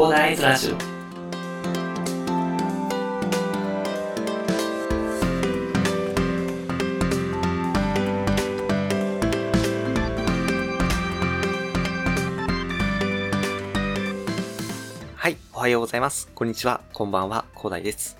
コーダーイズラジオはい、おはようございます。こんにちは、こんばんは、広大です。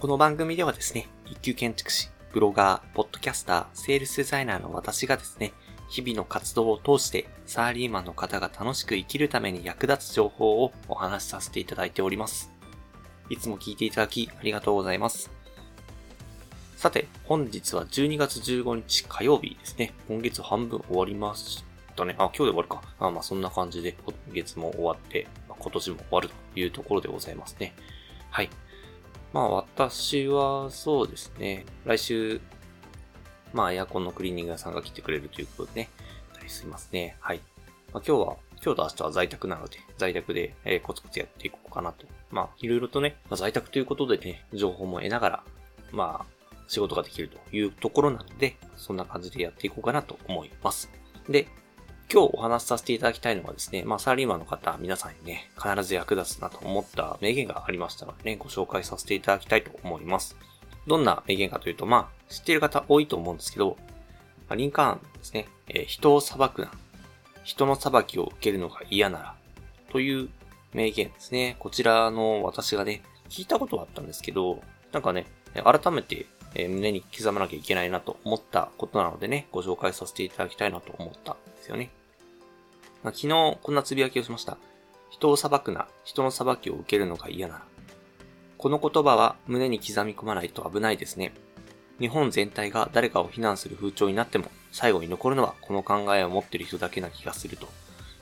この番組ではですね、一級建築士、ブロガー、ポッドキャスター、セールスデザイナーの私がですね、日々の活動を通して、サラリーマンの方が楽しく生きるために役立つ情報をお話しさせていただいております。いつも聞いていただき、ありがとうございます。さて、本日は12月15日火曜日ですね。今月半分終わりましたね。あ、今日で終わるか。あまあそんな感じで、今月も終わって、まあ今年も終わるというところでございますね。はい。まあ私はそうですね、来週、まあエアコンのクリーニング屋さんが来てくれるということでね、たりしますね。はい。まあ今日は、今日と明日は在宅なので、在宅で、えーコツコツやっていこうかなと。まあいろいろとね、まあ、在宅ということでね、情報も得ながら、まあ仕事ができるというところなので、そんな感じでやっていこうかなと思います。で、今日お話しさせていただきたいのはですね、まあサラリーマンの方、皆さんにね、必ず役立つなと思った名言がありましたのでね、ご紹介させていただきたいと思います。どんな名言かというと、まあ、知っている方多いと思うんですけど、まあリンカーンですね、えー人を裁くな。人の裁きを受けるのが嫌なら。という名言ですね。こちらの私がね、聞いたことはあったんですけど、なんかね、改めて、え胸に刻まなきゃいけないなと思ったことなのでね、ご紹介させていただきたいなと思ったんですよね。まあ昨日こんなつぶやきをしました。人を裁くな、人の裁きを受けるのが嫌なら。この言葉は胸に刻み込まないと危ないですね。日本全体が誰かを非難する風潮になっても、最後に残るのはこの考えを持ってる人だけな気がすると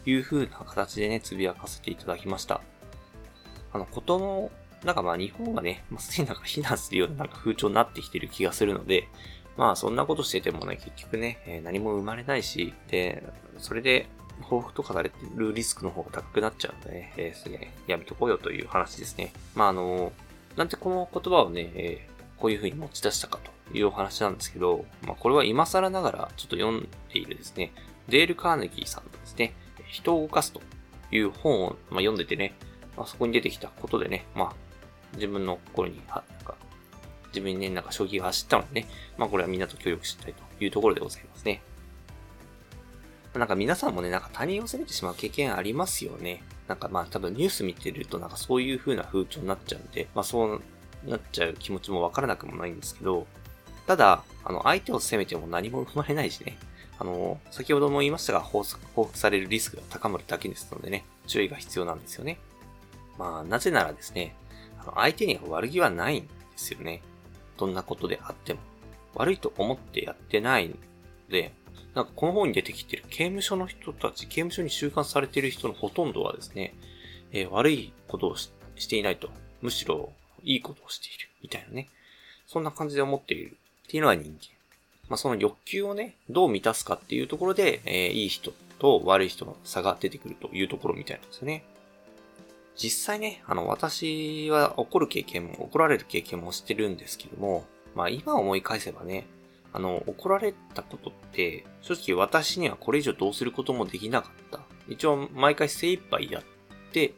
いう風な形でね、つぶやかせていただきました。あの、ことの、なんかまあ日本がね、まあ、すでになんか非難するようななんか風潮になってきてる気がするので、まあそんなことしててもね、結局ね、えー何も生まれないし、で、それで報復とかされてるリスクの方が高くなっちゃうんでね、えー、すげえやめとこうよという話ですね。まああの、なんでこの言葉をね、えーこういう風に持ち出したかというお話なんですけど、まあこれは今更ながらちょっと読んでいるですね、デール・カーネギーさんのですね、人を動かすという本を、ま、読んでてね、まあ、そこに出てきたことでね、まあ自分の心に、なんか、自分にね、なんか将棋が走ったのでね、まあこれはみんなと協力したいというところでございますね。なんか皆さんもね、なんか他人を責めてしまう経験ありますよね。なんかまあ多分ニュース見てるとなんかそういう風な風潮になっちゃうんで、まあそうなっちゃう気持ちもわからなくもないんですけど、ただ、あの、相手を責めても何も生まれないしね。あの、先ほども言いましたが、報復されるリスクが高まるだけですのでね、注意が必要なんですよね。まあ、なぜならですね、あの相手には悪気はないんですよね。どんなことであっても。悪いと思ってやってないで、なんかこの本に出てきてる刑務所の人たち、刑務所に収監されている人のほとんどはですね、えー悪いことをしていないと。むしろ、いいことをしている。みたいなね。そんな感じで思っている。っていうのは人間。まあ、その欲求をね、どう満たすかっていうところで、えーいい人と悪い人の差が出てくるというところみたいなんですよね。実際ね、あの、私は怒る経験も、怒られる経験もしてるんですけども、まあ今思い返せばね、あの、怒られたことって、正直私にはこれ以上どうすることもできなかった。一応毎回精一杯やって、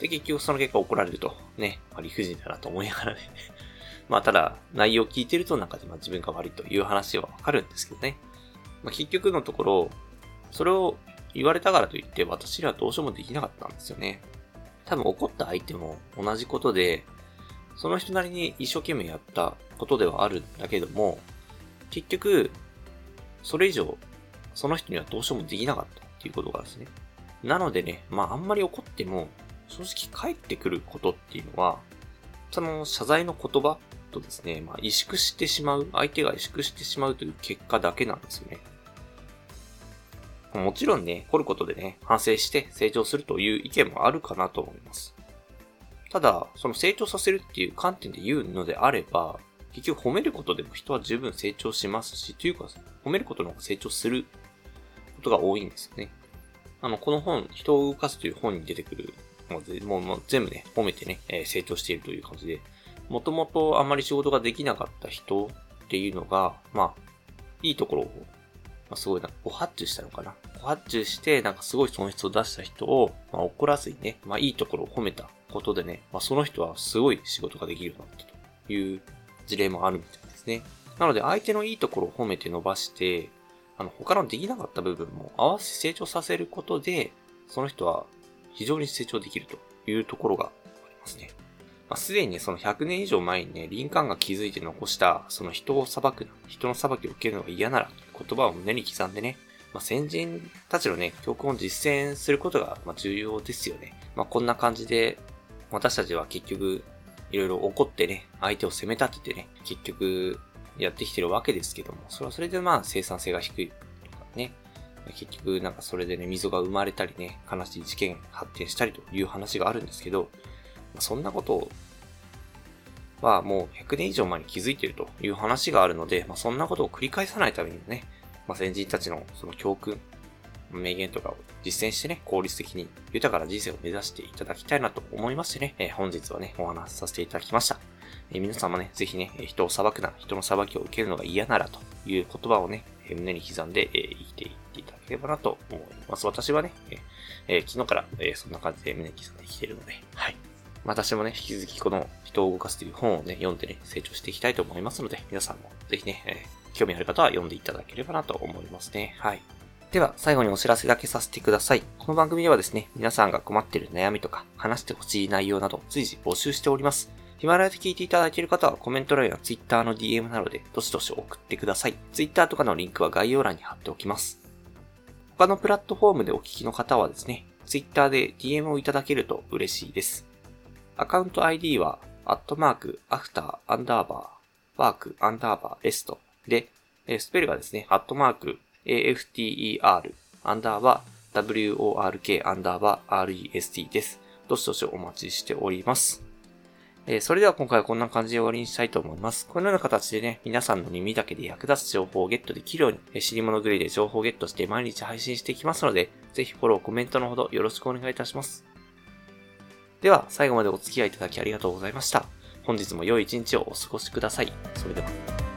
で、結局その結果怒られると。ね、まあ、理不尽だなと思いながらね。まあただ、内容を聞いてるとなんかまあ自分が悪いという話はわかるんですけどね。まあ結局のところ、それを言われたからといって私にはどうしようもできなかったんですよね。多分怒った相手も同じことで、その人なりに一生懸命やったことではあるんだけども、結局、それ以上、その人にはどうしようもできなかったっていうことがですね。なのでね、まああんまり怒っても、正直返ってくることっていうのは、その謝罪の言葉とですね、まあ萎縮してしまう、相手が萎縮してしまうという結果だけなんですよね。もちろんね、怒ることでね、反省して成長するという意見もあるかなと思います。ただ、その成長させるっていう観点で言うのであれば、結局褒めることでも人は十分成長しますし、というか、褒めることの方が成長することが多いんですよね。あの、この本、人を動かすという本に出てくる、もうもうもう全部ね、褒めてね、えー成長しているという感じで、もともとあまり仕事ができなかった人っていうのが、まあ、いいところを、まあ、すごいなご発注したのかな。ご発注して、なんかすごい損失を出した人を、まあ、怒らずにね、まあいいところを褒めたことでね、まあその人はすごい仕事ができるようになったという事例もあるみたいですね。なので相手のいいところを褒めて伸ばして、あの他のできなかった部分も合わせて成長させることで、その人は非常に成長できるというところがありますね。まあ、すでにね、その100年以上前にね、リンカーンが築いて残した、その人を裁く、人の裁きを受けるのが嫌なら、言葉を胸に刻んでね、まあ、先人たちのね、教訓を実践することが、ま重要ですよね。まあ、こんな感じで、私たちは結局、いろいろ怒ってね、相手を責め立ててね、結局、やってきてるわけですけども、それはそれでまあ生産性が低いとかね、結局なんかそれでね、溝が生まれたりね、悲しい事件発展したりという話があるんですけど、そんなことはもう100年以上前に気づいてるという話があるので、まあ、そんなことを繰り返さないためにもね、まあ、先人たちのその教訓、名言とかを実践してね、効率的に豊かな人生を目指していただきたいなと思いましてね、えー、本日はね、お話しさせていただきました。えー、皆さんもね、ぜひね、人を裁くな、人の裁きを受けるのが嫌ならという言葉をね、え胸に刻んで、え生きていっていただければなと思います。私はね、え、昨日から、えそんな感じで胸に刻んで生きているので、はい。私もね、引き続きこの人を動かすという本をね、読んでね、成長していきたいと思いますので、皆さんもぜひね、え、興味ある方は読んでいただければなと思いますね。はい。では、最後にお知らせだけさせてください。この番組ではですね、皆さんが困っている悩みとか、話してほしい内容など、随時募集しております。ヒマラヤで聞いていただいている方はコメント欄や Twitter の DM などでどしどし送ってください。Twitter とかのリンクは概要欄に貼っておきます。他のプラットフォームでお聞きの方はですね、Twitter で DM をいただけると嬉しいです。アカウント ID は、アットマーク、アフター、アンダーバー、ワーク、アンダーバー、レストで、スペルがですね、アットマーク、after、アンダーバー、work、アンダーバー、rest です。どしどしお待ちしております。えー、それでは今回はこんな感じで終わりにしたいと思います。このような形でね、皆さんの耳だけで役立つ情報をゲットできるように、えー、知り物狂いで情報をゲットして毎日配信していきますので、ぜひフォロー、コメントのほどよろしくお願いいたします。では、最後までお付き合いいただきありがとうございました。本日も良い一日をお過ごしください。それでは。